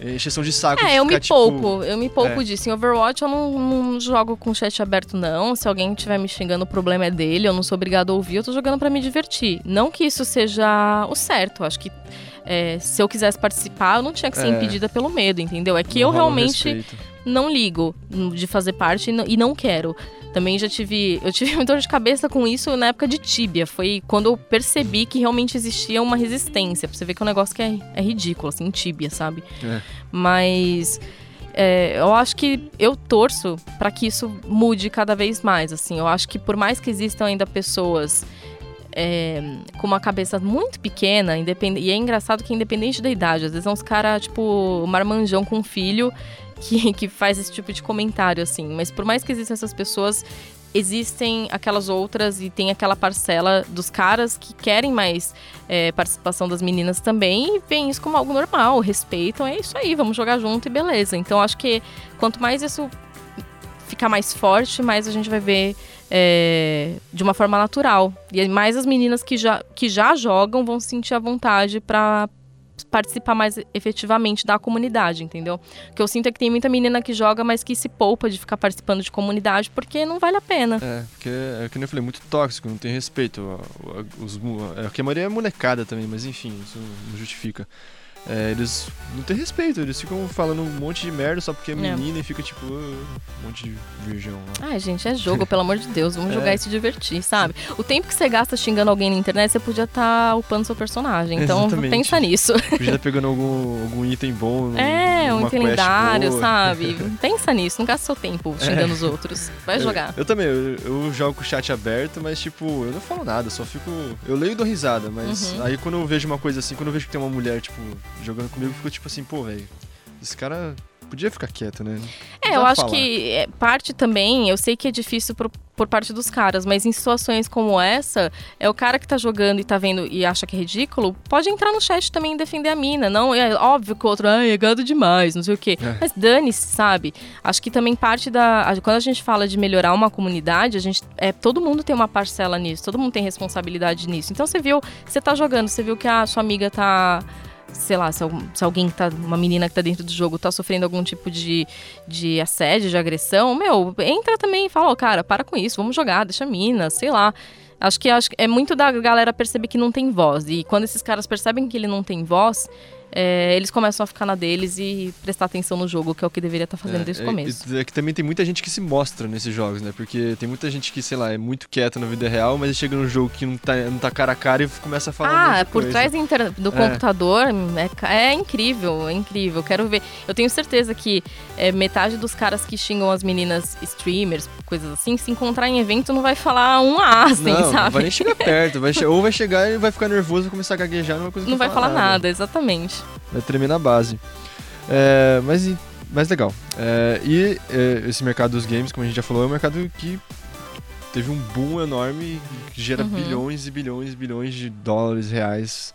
encheção de saco. É, eu me tipo... poupo, eu me poupo é. disso. Em Overwatch eu não, não, jogo com chat aberto, não. Se alguém estiver me xingando, o problema é dele, eu não sou obrigado a ouvir, eu tô jogando para me divertir. Não que isso seja o certo, acho que é, se eu quisesse participar, eu não tinha que ser é. impedida pelo medo, entendeu? É que não eu realmente não ligo de fazer parte e não quero. Também já tive. Eu tive muita dor de cabeça com isso na época de Tibia. Foi quando eu percebi que realmente existia uma resistência. Pra você ver que é um negócio que é, é ridículo, assim, Tibia, sabe? É. Mas. É, eu acho que eu torço para que isso mude cada vez mais. Assim, eu acho que por mais que existam ainda pessoas é, com uma cabeça muito pequena, independ... e é engraçado que independente da idade, às vezes é uns caras, tipo, marmanjão com um filho que, que faz esse tipo de comentário, assim. Mas por mais que existam essas pessoas, existem aquelas outras e tem aquela parcela dos caras que querem mais é, participação das meninas também e veem isso como algo normal, respeitam, é isso aí, vamos jogar junto e beleza. Então acho que quanto mais isso ficar mais forte, mais a gente vai ver é, de uma forma natural. E mais as meninas que já, que já jogam vão sentir a vontade para participar mais efetivamente da comunidade, entendeu? O que eu sinto é que tem muita menina que joga, mas que se poupa de ficar participando de comunidade porque não vale a pena. É, porque é que eu falei, muito tóxico, não tem respeito. Os, é, que a maioria é molecada também, mas enfim, isso não justifica. É, eles não têm respeito, eles ficam falando um monte de merda só porque é, é. menina é. e fica tipo uh, um monte de virgão lá. Ai, gente, é jogo, pelo amor de Deus, vamos é. jogar e se divertir, sabe? O tempo que você gasta xingando alguém na internet, você podia estar tá upando seu personagem. Então Exatamente. pensa nisso. Podia estar tá pegando algum, algum item bom. É, um item lendário, sabe? pensa nisso, não gasta seu tempo xingando os outros. Vai jogar. Eu, eu também, eu, eu, jogo com o chat aberto, mas tipo, eu não falo nada, só fico. Eu leio e dou risada, mas uhum. aí quando eu vejo uma coisa assim, quando eu vejo que tem uma mulher, tipo, jogando comigo, ficou tipo assim, pô, velho, esse cara podia ficar quieto, né? é, eu acho falar. que é, parte também, eu sei que é difícil por, por, parte dos caras, mas em situações como essa, é o cara que tá jogando e tá vendo e acha que é ridículo, pode entrar no chat também e defender a mina. Não, é óbvio que o outro, ah, é gado demais, não sei o quê. É. Mas dane-se, sabe? Acho que também parte da. Quando a gente fala de melhorar uma comunidade, a gente. É, todo mundo tem uma parcela nisso, todo mundo tem responsabilidade nisso. Então você viu, você tá jogando, você viu que a sua amiga tá sei lá, se, se, alguém que tá, uma menina que tá dentro do jogo tá sofrendo algum tipo de, de assédio, de agressão, meu, entra também e fala, ó, oh, cara, para com isso, vamos jogar, deixa a mina, sei lá. Acho que, acho que é muito da galera perceber que não tem voz. E quando esses caras percebem que ele não tem voz, é, eles começam a ficar na deles e prestar atenção no jogo, que é o que deveria estar tá fazendo é, desde o é, começo. É, que também tem muita gente que se mostra nesses jogos, né? Porque tem muita gente que, sei lá, é muito quieta na vida real, mas chega num jogo que não tá, não tá cara a cara e começa a falar. Ah, por coisa. trás do é. computador é, é, incrível, é incrível. Quero ver. Eu tenho certeza que é, metade dos caras que xingam as meninas streamers, coisas assim, se encontrar em evento não vai falar um A, assim, não, sabe? Não vai nem chegar perto. Vai che ou vai chegar e vai ficar nervoso e começar a gaguejar, não vai Não vai falar, falar nada. nada, exatamente. Vai tremer na base. É, mas, mas legal. É, e é, esse mercado dos games, como a gente já falou, é um mercado que teve um boom enorme que gera uhum. bilhões e bilhões e bilhões de dólares reais.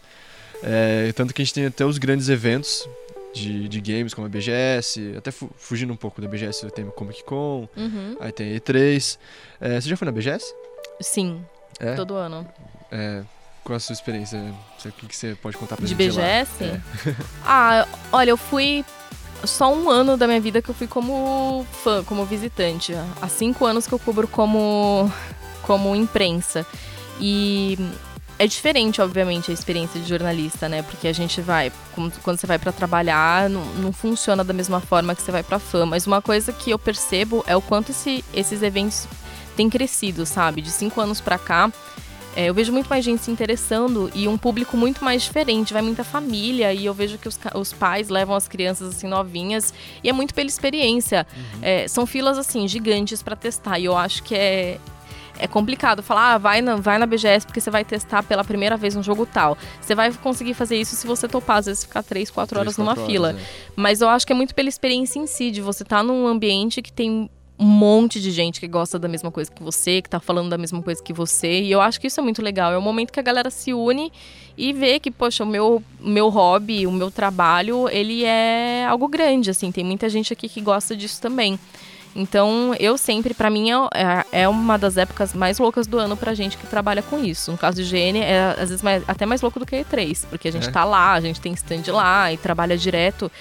É, tanto que a gente tem até os grandes eventos de, de games, como a BGS, até fu fugindo um pouco da BGS, tem o Comic Con, uhum. aí tem a E3. É, você já foi na BGS? Sim, é? todo ano. É, qual a sua experiência? O que, que você pode contar pra de gente? De BGS? É. ah, olha, eu fui. Só um ano da minha vida que eu fui como fã, como visitante. Há cinco anos que eu cubro como, como imprensa. E é diferente, obviamente, a experiência de jornalista, né? Porque a gente vai, quando você vai para trabalhar, não, não, funciona da mesma forma que você vai para fã. Mas uma coisa que eu percebo é o quanto esse, esses eventos têm crescido, sabe? De cinco anos para cá, é, eu vejo muito mais gente se interessando e um público muito mais diferente. Vai muita família e eu vejo que os, os pais levam as crianças assim novinhas e é muito pela experiência. Uhum. É, são filas assim gigantes para testar e eu acho que é é complicado falar, ah, vai na, vai na BGS porque você vai testar pela primeira vez um jogo tal. Você vai conseguir fazer isso se você topar, às vezes, ficar 3, 4 horas 3, numa horas, fila. É. Mas eu acho que é muito pela experiência em si, de você estar tá num ambiente que tem um monte de gente que gosta da mesma coisa que você, que tá falando da mesma coisa que você. E eu acho que isso é muito legal. É o momento que a galera se une e vê que, poxa, o meu, meu hobby, o meu trabalho, ele é algo grande, assim. Tem muita gente aqui que gosta disso também. Então, eu sempre, para mim, é, é uma das épocas mais loucas do ano pra gente que trabalha com isso. No caso de GN, é às vezes mais, até mais louco do que E3, porque a gente é. tá lá, a gente tem stand lá e trabalha direto.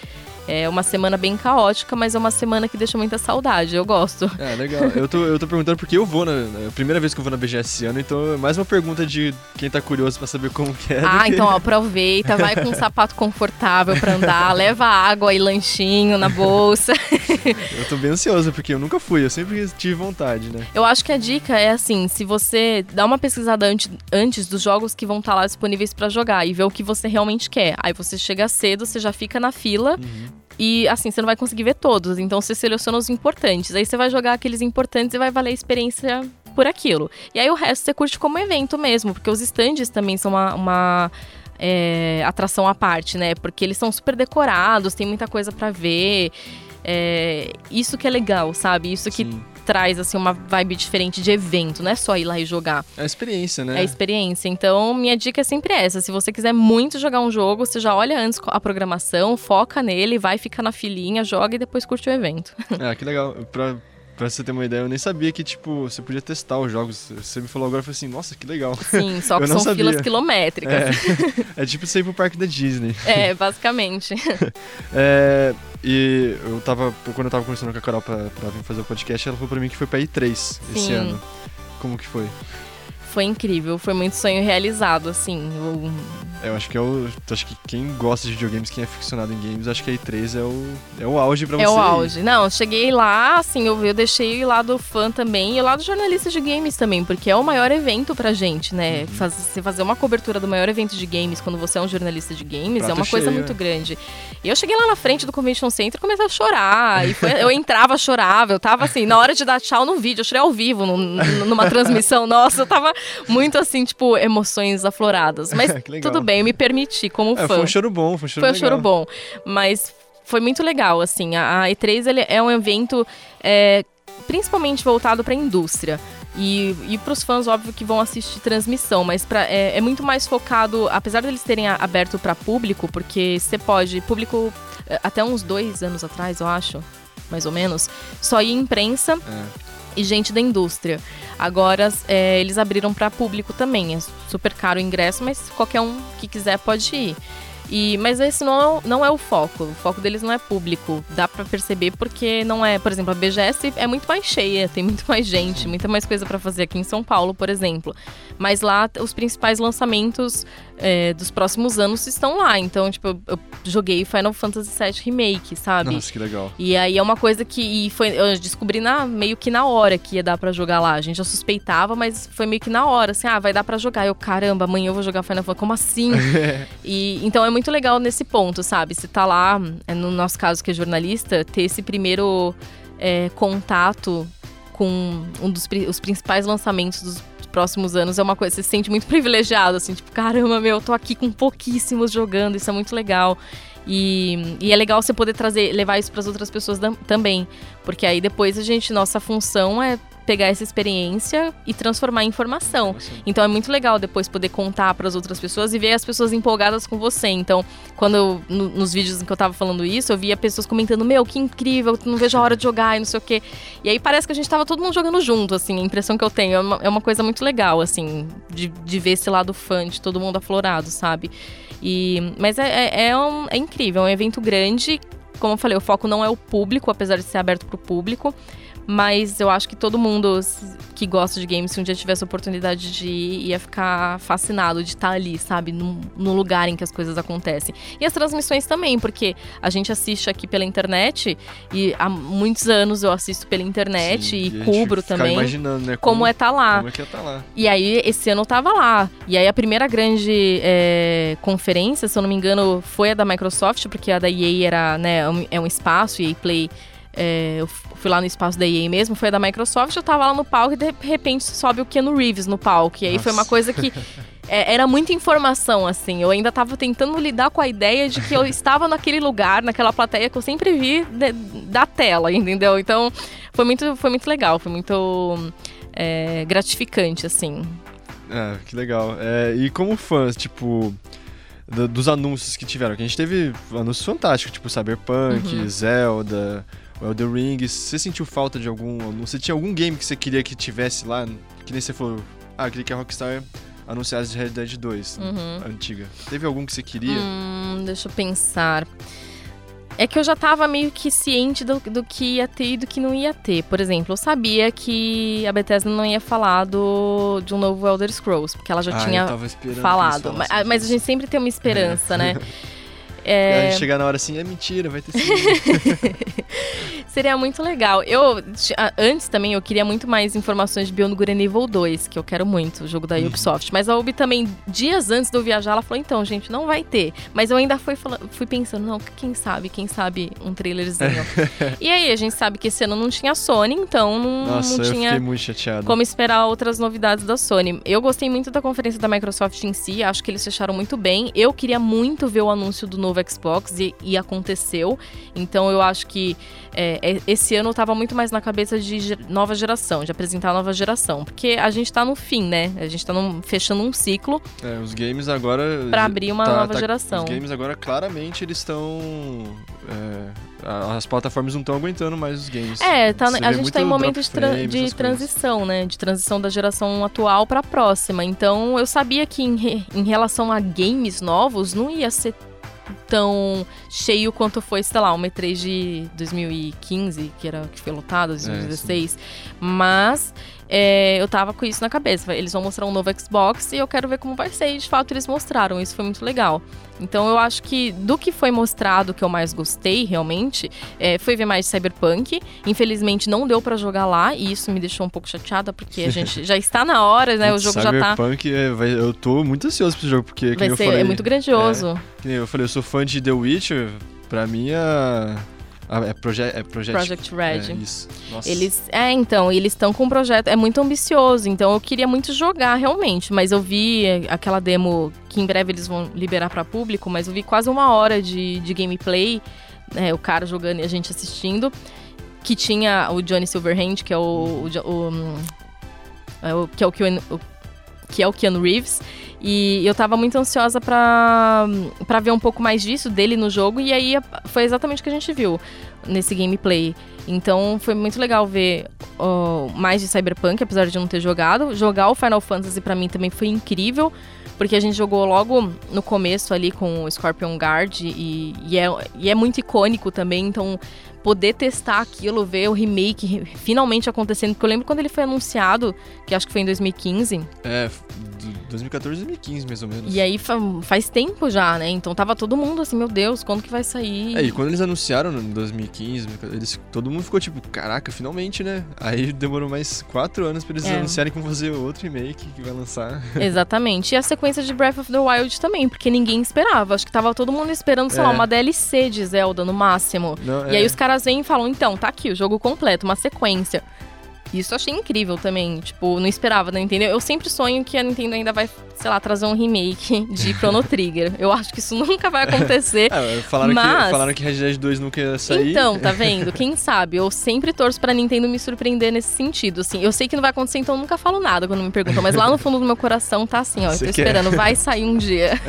É uma semana bem caótica, mas é uma semana que deixa muita saudade. Eu gosto. É, legal. Eu tô, eu tô perguntando porque eu vou na. É a primeira vez que eu vou na BGS esse ano, então é mais uma pergunta de quem tá curioso pra saber como que é. Ah, que... então aproveita, vai com um sapato confortável pra andar, leva água e lanchinho na bolsa. eu tô bem ansioso, porque eu nunca fui, eu sempre tive vontade, né? Eu acho que a dica é assim: se você dá uma pesquisada antes, antes dos jogos que vão estar tá lá disponíveis para jogar e ver o que você realmente quer. Aí você chega cedo, você já fica na fila. Uhum e assim, você não vai conseguir ver todos. Então você seleciona os importantes. Aí você vai jogar aqueles importantes e vai valer a experiência por aquilo. E aí o resto você curte como evento mesmo, porque os stands também são uma, uma é, atração à parte, né? Porque eles são super decorados, tem muita coisa para ver. É, isso que é legal, sabe? Isso que Sim traz assim uma vibe diferente de evento, não é só ir lá e jogar. É a experiência, né? É a experiência. Então, minha dica é sempre essa. Se você quiser muito jogar um jogo, você já olha antes a programação, foca nele, vai ficar na filinha, joga e depois curte o evento. Ah, que legal. Pra, Pra você ter uma ideia, eu nem sabia que, tipo, você podia testar os jogos. Você me falou agora, eu falei assim, nossa, que legal. Sim, só que são sabia. filas quilométricas. É, é tipo você ir pro parque da Disney. É, basicamente. é, e eu tava, quando eu tava conversando com a Carol pra, pra vir fazer o podcast, ela falou pra mim que foi pra I3 Sim. esse ano. Como que foi? Foi incrível, foi muito sonho realizado, assim. Eu eu acho que é o. Acho que quem gosta de videogames, quem é aficionado em games, acho que a E3 é o, é o auge pra você. É o auge. Não, eu cheguei lá, assim, eu, eu deixei o lado fã também e o lado jornalista de games também, porque é o maior evento pra gente, né? Uhum. Faz, você fazer uma cobertura do maior evento de games quando você é um jornalista de games Prato é uma coisa muito grande. E eu cheguei lá na frente do Convention Center e comecei a chorar. E foi, eu entrava, chorava. Eu tava assim, na hora de dar tchau no vídeo, eu chorei ao vivo, numa transmissão. Nossa, eu tava muito assim, tipo, emoções afloradas. Mas tudo bem eu me permiti como fã. É, foi um choro bom, foi um choro Foi um legal. choro bom, mas foi muito legal, assim. A, E3 ele é um evento é, principalmente voltado para a indústria. E, e para os fãs, óbvio que vão assistir transmissão, mas pra, é, é, muito mais focado, apesar deles terem aberto para público, porque você pode, público é, até uns dois anos atrás, eu acho, mais ou menos, só ia imprensa. É e gente da indústria. Agora é, eles abriram para público também. É super caro o ingresso, mas qualquer um que quiser pode ir. E, mas esse não, não é o foco. O foco deles não é público. Dá para perceber porque não é, por exemplo, a BGS é muito mais cheia, tem muito mais gente, muita mais coisa para fazer aqui em São Paulo, por exemplo. Mas lá os principais lançamentos é, dos próximos anos estão lá. Então, tipo, eu, eu joguei Final Fantasy VII Remake, sabe? Nossa, que legal. E aí é uma coisa que e foi, eu descobri na, meio que na hora que ia dar para jogar lá. A gente já suspeitava, mas foi meio que na hora, assim, ah, vai dar para jogar. Eu, caramba, amanhã eu vou jogar Final Fantasy, como assim? e então é muito legal nesse ponto, sabe? Você tá lá, é, no nosso caso que é jornalista, ter esse primeiro é, contato com um dos os principais lançamentos dos próximos anos é uma coisa, você se sente muito privilegiado, assim, tipo, caramba, meu, eu tô aqui com pouquíssimos jogando, isso é muito legal. E, e é legal você poder trazer, levar isso para as outras pessoas também, porque aí depois a gente, nossa função é pegar essa experiência e transformar em informação. Então é muito legal depois poder contar para as outras pessoas e ver as pessoas empolgadas com você. Então, quando eu, no, nos vídeos em que eu tava falando isso, eu via pessoas comentando: Meu, que incrível, não vejo a hora de jogar e não sei o quê. E aí parece que a gente tava todo mundo jogando junto, assim, a impressão que eu tenho. É uma, é uma coisa muito legal, assim, de, de ver esse lado fã de todo mundo aflorado, sabe? E, mas é, é, é, um, é incrível, é um evento grande. Como eu falei, o foco não é o público, apesar de ser aberto para o público. Mas eu acho que todo mundo que gosta de games, se um dia tivesse a oportunidade de ir, ia ficar fascinado de estar ali, sabe? No, no, lugar em que as coisas acontecem. E as transmissões também, porque a gente assiste aqui pela internet e há muitos anos eu assisto pela internet Sim, e, e cubro também. imaginando, né? Como, como é estar tá lá. Como é que é tá lá. E aí, esse ano eu tava lá. E aí, a primeira grande é, conferência, se eu não me engano, foi a da Microsoft, porque a da EA era, né, é um espaço, EA Play é, eu fui lá no espaço da EA mesmo, foi da Microsoft, eu tava lá no palco e de repente sobe o Keanu Reeves no palco. E aí Nossa. foi uma coisa que é, era muita informação, assim. Eu ainda tava tentando lidar com a ideia de que eu estava naquele lugar, naquela plateia que eu sempre vi de, da tela, entendeu? Então foi muito, foi muito legal, foi muito é, gratificante, assim. Ah, que legal. É, e como fã, tipo dos anúncios que tiveram. Que a gente teve anúncios fantásticos, tipo Cyberpunk, uhum. Zelda, o Elden Ring, você sentiu falta de algum. Você tinha algum game que você queria que tivesse lá? Que nem você falou, ah, queria que a Rockstar anunciasse Red Dead 2, uhum. antiga. Teve algum que você queria? Hum, deixa eu pensar. É que eu já tava meio que ciente do, do que ia ter e do que não ia ter. Por exemplo, eu sabia que a Bethesda não ia falar do, de um novo Elder Scrolls, porque ela já ah, tinha falado. Mas, mas, a gente sempre tem uma esperança, né? É... A gente chegar na hora assim, é mentira, vai ter. Seria muito legal. Eu, antes também, eu queria muito mais informações de Beyond Good Evil 2, que eu quero muito, o jogo da uhum. Ubisoft. Mas a Ubi também, dias antes de eu viajar, ela falou, então, gente, não vai ter. Mas eu ainda fui, fui pensando, não, quem sabe, quem sabe um trailerzinho. e aí, a gente sabe que esse ano não tinha Sony, então não, Nossa, não tinha como esperar outras novidades da Sony. Eu gostei muito da conferência da Microsoft em si, acho que eles fecharam muito bem. Eu queria muito ver o anúncio do novo Xbox e, e aconteceu. Então eu acho que é, é, esse ano eu tava muito mais na cabeça de nova geração, de apresentar a nova geração. Porque a gente tá no fim, né? A gente tá num, fechando um ciclo. É, os games agora. Pra abrir uma tá, nova tá, geração. Os games agora claramente eles estão. É, as plataformas não estão aguentando mais os games. É, tá, a gente tá em momento de, tra de transição, né? De transição da geração atual pra próxima. Então eu sabia que em, re em relação a games novos não ia ser tão cheio quanto foi, sei lá, o E3 de 2015, que era que foi lotado, 2016. É, Mas é, eu tava com isso na cabeça. Eles vão mostrar um novo Xbox e eu quero ver como vai ser. E de fato eles mostraram, isso foi muito legal. Então eu acho que do que foi mostrado que eu mais gostei realmente é, foi ver mais Cyberpunk. Infelizmente não deu para jogar lá e isso me deixou um pouco chateada porque a gente já está na hora, né? O jogo Cyberpunk, já tá. Cyberpunk, é, eu tô muito ansioso pro jogo porque vai ser, falei, é muito grandioso. É, eu falei, eu sou fã de The Witcher. Pra mim, a, ah, é, proje é Project, Project Red. É, isso. Nossa. Eles, é, então, eles estão com um projeto, é muito ambicioso, então eu queria muito jogar realmente, mas eu vi aquela demo que em breve eles vão liberar para público, mas eu vi quase uma hora de, de gameplay, né, o cara jogando e a gente assistindo, que tinha o Johnny Silverhand, que é o, o, o, é o que é o, o que é o Keanu Reeves. E eu tava muito ansiosa pra, pra ver um pouco mais disso, dele no jogo, e aí foi exatamente o que a gente viu nesse gameplay. Então foi muito legal ver uh, mais de Cyberpunk, apesar de não ter jogado. Jogar o Final Fantasy para mim também foi incrível, porque a gente jogou logo no começo ali com o Scorpion Guard e, e, é, e é muito icônico também, então poder testar aquilo, ver o remake finalmente acontecendo, porque eu lembro quando ele foi anunciado, que acho que foi em 2015. É, 2014, 2015, mais ou menos. E aí fa faz tempo já, né? Então tava todo mundo assim, meu Deus, quando que vai sair? É, e quando eles anunciaram em 2015, eles, todo mundo ficou tipo, caraca, finalmente, né? Aí demorou mais quatro anos pra eles é. anunciarem vão fazer outro remake que vai lançar. Exatamente. E a sequência de Breath of the Wild também, porque ninguém esperava. Acho que tava todo mundo esperando, sei é. lá, uma DLC de Zelda no máximo. Não, e é. aí os caras vêm e falam, então, tá aqui o jogo completo, uma sequência. Isso eu achei incrível também. Tipo, não esperava da Nintendo. Eu sempre sonho que a Nintendo ainda vai, sei lá, trazer um remake de Chrono Trigger. eu acho que isso nunca vai acontecer. é, falaram, mas... que, falaram que Red Dead 2 nunca ia sair. Então, tá vendo? Quem sabe? Eu sempre torço pra Nintendo me surpreender nesse sentido. Assim, eu sei que não vai acontecer, então eu nunca falo nada quando me perguntam. Mas lá no fundo do meu coração tá assim, ó. Você eu tô quer? esperando, vai sair um dia.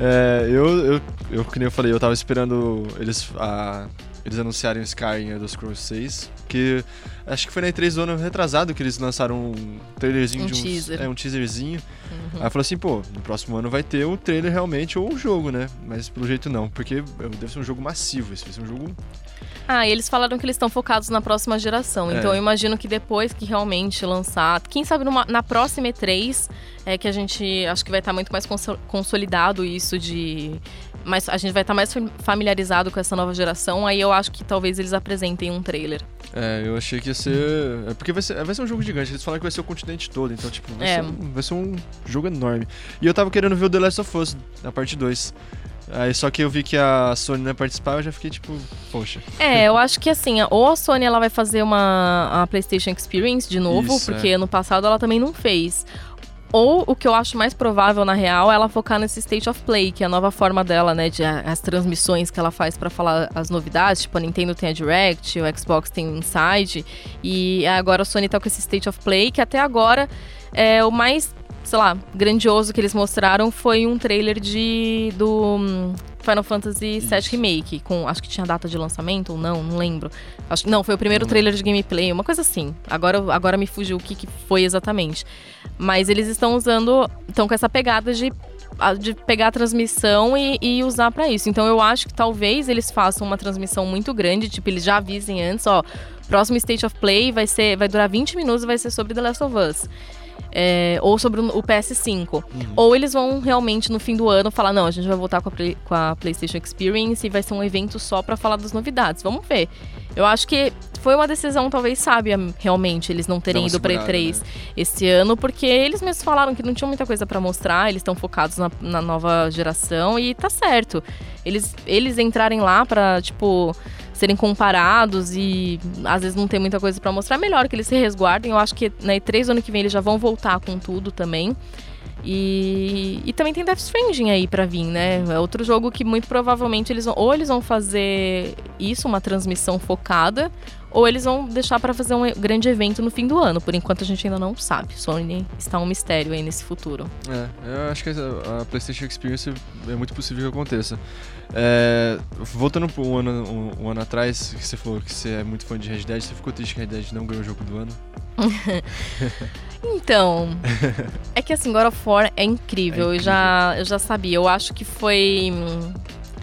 é, eu, eu, eu, como eu falei, eu tava esperando eles. A eles anunciarem o Skyrim Elder Scrolls 6, que acho que foi na E3 do ano retrasado que eles lançaram um trailerzinho um de uns, teaser. É, um teaserzinho. Uhum. Aí falou assim, pô, no próximo ano vai ter o trailer realmente ou o jogo, né? Mas pelo jeito não, porque deve ser um jogo massivo, esse vai ser um jogo ah, e eles falaram que eles estão focados na próxima geração. É. Então eu imagino que depois que realmente lançar, quem sabe numa, na próxima E3, é que a gente acho que vai estar muito mais consolidado isso de mas a gente vai estar mais familiarizado com essa nova geração, aí eu acho que talvez eles apresentem um trailer. É, eu achei que ia ser. É porque vai ser, vai ser um jogo gigante. Eles falaram que vai ser o continente todo, então, tipo, vai, é. ser, um, vai ser um jogo enorme. E eu tava querendo ver o The Last of Us, na parte 2. Aí só que eu vi que a Sony não ia participar, eu já fiquei tipo, poxa. É, eu acho que assim, ou a Sony ela vai fazer uma a PlayStation Experience de novo, Isso, porque é. ano passado ela também não fez. Ou o que eu acho mais provável, na real, é ela focar nesse State of Play, que é a nova forma dela, né? De as transmissões que ela faz para falar as novidades. Tipo, a Nintendo tem a Direct, o Xbox tem o Inside. E agora a Sony tá com esse State of Play, que até agora é o mais sei lá, grandioso que eles mostraram foi um trailer de do um, Final Fantasy VII Remake, com acho que tinha data de lançamento ou não, não lembro. Acho não, foi o primeiro trailer de gameplay, uma coisa assim. Agora agora me fugiu o que, que foi exatamente. Mas eles estão usando, estão com essa pegada de de pegar a transmissão e, e usar para isso. Então eu acho que talvez eles façam uma transmissão muito grande, tipo, eles já avisem antes, ó, próximo State of Play vai ser vai durar 20 minutos e vai ser sobre The Last of Us é, ou sobre o PS5. Uhum. Ou eles vão realmente no fim do ano falar: não, a gente vai voltar com a, Play, com a PlayStation Experience e vai ser um evento só para falar das novidades. Vamos ver. Eu acho que foi uma decisão talvez sábia, realmente, eles não terem ido para E3 né? esse ano, porque eles mesmos falaram que não tinham muita coisa para mostrar, eles estão focados na, na, nova geração e tá certo. Eles, eles entrarem lá para tipo serem comparados e às vezes não tem muita coisa para mostrar, melhor que eles se resguardem. Eu acho que na E3 ano que vem eles já vão voltar com tudo também. E, e também tem Death Stranding aí para vir, né? É outro jogo que muito provavelmente eles vão, ou eles vão fazer isso, uma transmissão focada, ou eles vão deixar para fazer um grande evento no fim do ano. Por enquanto a gente ainda não sabe. Sony está um mistério aí nesse futuro. É, eu acho que a, PlayStation Experience é muito possível que aconteça. É, voltando um ano, um, um, ano atrás, que você falou que você é muito fã de Red Dead, você ficou triste que Red Dead não ganhou o jogo do ano? então, é que assim, God of War é incrível. É incrível. Eu, já, eu já sabia. Eu acho que foi.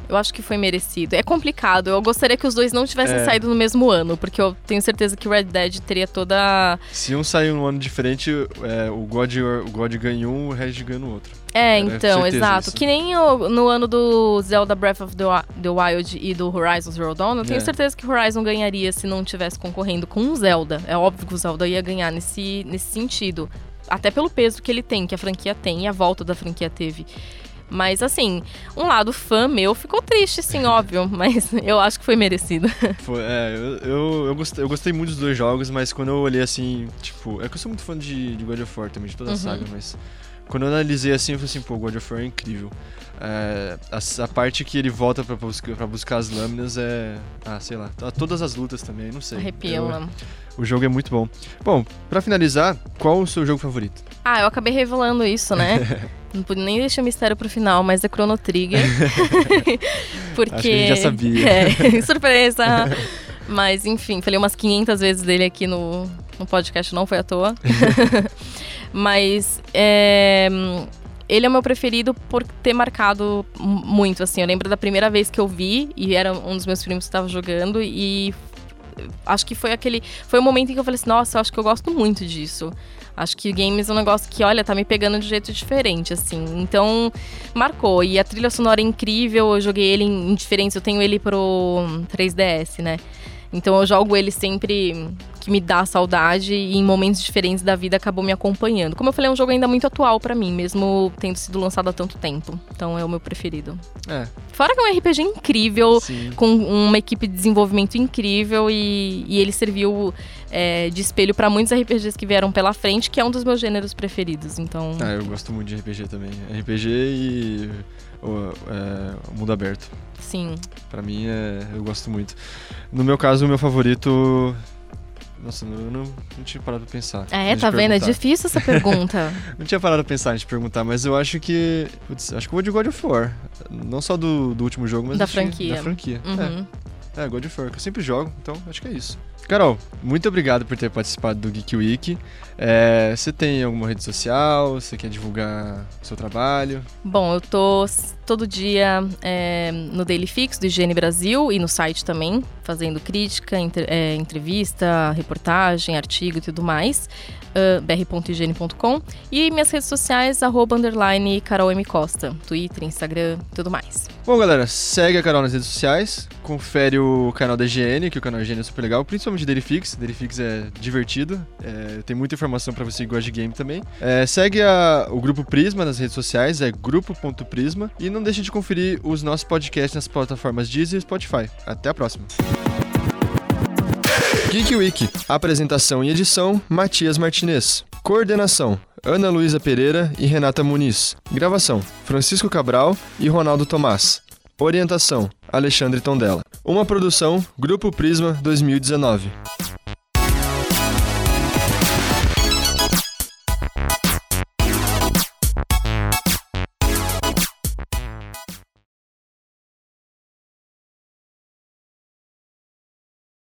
Eu acho que foi merecido. É complicado. Eu gostaria que os dois não tivessem é. saído no mesmo ano, porque eu tenho certeza que Red Dead teria toda. Se um sair num ano diferente, é, o, God, o God ganha um, o Red ganha no outro. É, então, exato. Que nem o, no ano do Zelda Breath of the, Wild e do Horizon Zero Dawn, eu tenho é. certeza que o Horizon ganharia se não tivesse concorrendo com o Zelda. É óbvio que o Zelda ia ganhar nesse, nesse sentido. Até pelo peso que ele tem, que a franquia tem e a volta da franquia teve. Mas assim, um lado fã meu ficou triste, sim, óbvio, mas eu acho que foi merecido. Foi, é, eu, eu, eu, gostei, eu gostei muito dos dois jogos, mas quando eu olhei assim, tipo, é que eu sou muito fã de, de God of War também, de toda a uhum. saga, mas quando eu analisei assim, eu falei assim, pô, God of War é incrível. É, a, a, parte que ele volta pra buscar, pra buscar as lâminas é. Ah, sei lá. Todas as lutas também, não sei. Arrepiam, eu, O jogo é muito bom. Bom, pra finalizar, qual o seu jogo favorito? Ah, eu acabei revelando isso, né? não pude nem deixar o mistério pro final, mas é Chrono Trigger. Porque. Acho que a gente já sabia. É, surpresa! mas enfim, falei umas 500 vezes dele aqui no, no podcast, não foi à toa. Mas é, ele é o meu preferido por ter marcado muito, assim. Eu lembro da primeira vez que eu vi, e era um dos meus primos que estava jogando, e acho que foi aquele. Foi o momento em que eu falei assim, nossa, eu acho que eu gosto muito disso. Acho que games é um negócio que, olha, tá me pegando de jeito diferente, assim. Então, marcou. E a trilha sonora é incrível, eu joguei ele em diferentes, eu tenho ele pro 3DS, né? Então eu jogo ele sempre que me dá saudade e em momentos diferentes da vida acabou me acompanhando. Como eu falei, é um jogo ainda muito atual para mim, mesmo tendo sido lançado há tanto tempo. Então é o meu preferido. É. Fora que é um RPG incrível, Sim. com uma equipe de desenvolvimento incrível e, e ele serviu é, de espelho para muitos RPGs que vieram pela frente, que é um dos meus gêneros preferidos. Então. Ah, eu gosto muito de RPG também. RPG e o, é, o mundo aberto. Sim. Pra mim, é, eu gosto muito. No meu caso, o meu favorito. Nossa, eu não, não tinha parado pra pensar. É, antes tá vendo? É perguntar. difícil essa pergunta. Não tinha parado pra pensar antes de perguntar, mas eu acho que. Putz, acho que eu vou de God of War. Não só do, do último jogo, mas Da franquia. Da franquia. Uhum. É, é, God of War, que eu sempre jogo, então acho que é isso. Carol, muito obrigado por ter participado do Geek Week. É, você tem alguma rede social? Você quer divulgar o seu trabalho? Bom, eu tô todo dia é, no Daily Fix do Higiene Brasil e no site também, fazendo crítica, entre- é, entrevista, reportagem, artigo e tudo mais. ah, br.higiene.com e minhas redes sociais, arroba, underline, Carol M. Costa, Twitter, Instagram, tudo mais. Bom, galera, segue a Carol nas redes sociais, confere o canal da IGN, que o canal da IGN é super legal, principalmente Derifix. Derifix é divertido, é, tem muita informação pra você que gosta de game também. É, segue a- o Grupo Prisma nas redes sociais, é grupo.prisma. E não deixe de conferir os nossos podcasts nas plataformas Deezer e Spotify. Até a próxima. Geek Week. Apresentação e edição: Matias Martinez. Coordenação: Ana Luísa Pereira e Renata Muniz. Gravação: Francisco Cabral e Ronaldo Tomás. Orientação: Alexandre Tondela. Uma produção: Grupo Prisma 2019.